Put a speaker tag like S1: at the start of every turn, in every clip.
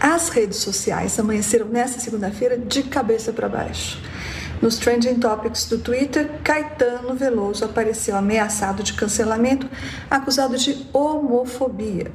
S1: As redes sociais amanheceram nesta segunda-feira de cabeça para baixo. Nos trending topics do Twitter, Caetano Veloso apareceu ameaçado de cancelamento, acusado de homofobia.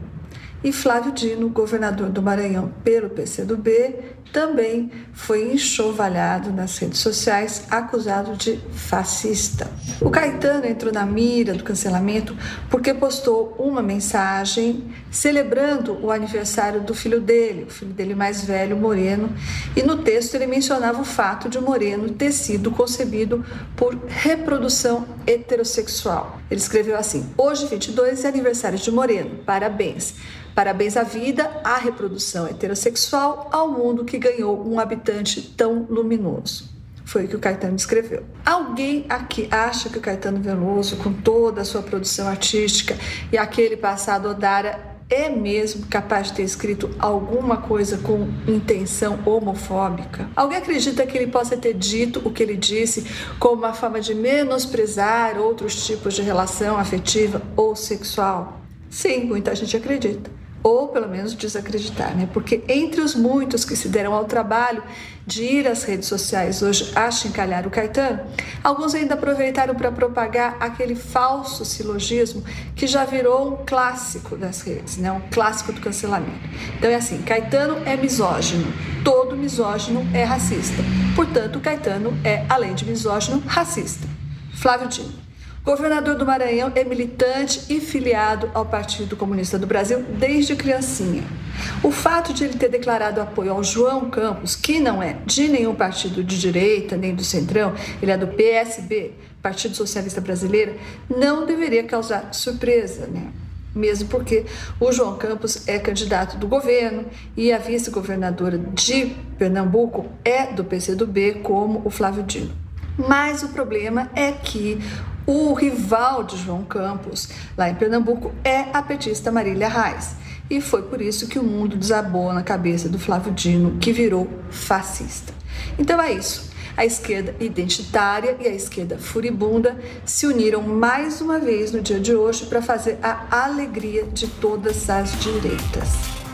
S1: E Flávio Dino, governador do Maranhão pelo PCdoB, também foi enxovalhado nas redes sociais, acusado de fascista. O Caetano entrou na mira do cancelamento porque postou uma mensagem celebrando o aniversário do filho dele, o filho dele mais velho, Moreno, e no texto ele mencionava o fato de Moreno ter sido concebido por reprodução heterossexual. Ele escreveu assim: Hoje, 22, é aniversário de Moreno. Parabéns. Parabéns à vida, à reprodução heterossexual, ao mundo que ganhou um habitante tão luminoso. Foi o que o Caetano descreveu. Alguém aqui acha que o Caetano Veloso, com toda a sua produção artística e aquele passado Odara, é mesmo capaz de ter escrito alguma coisa com intenção homofóbica? Alguém acredita que ele possa ter dito o que ele disse como uma forma de menosprezar outros tipos de relação afetiva ou sexual? Sim, muita gente acredita ou pelo menos desacreditar, né? Porque entre os muitos que se deram ao trabalho de ir às redes sociais hoje a chincalhar o Caetano, alguns ainda aproveitaram para propagar aquele falso silogismo que já virou um clássico das redes, né? Um clássico do cancelamento. Então é assim, Caetano é misógino, todo misógino é racista. Portanto, Caetano é, além de misógino, racista. Flávio Dino. Governador do Maranhão é militante e filiado ao Partido Comunista do Brasil desde criancinha. O fato de ele ter declarado apoio ao João Campos, que não é de nenhum partido de direita nem do Centrão, ele é do PSB, Partido Socialista Brasileiro, não deveria causar surpresa, né? Mesmo porque o João Campos é candidato do governo e a vice-governadora de Pernambuco é do PCdoB, como o Flávio Dino. Mas o problema é que o rival de João Campos, lá em Pernambuco, é a petista Marília Reis. E foi por isso que o mundo desabou na cabeça do Flávio Dino, que virou fascista. Então é isso. A esquerda identitária e a esquerda furibunda se uniram mais uma vez no dia de hoje para fazer a alegria de todas as direitas.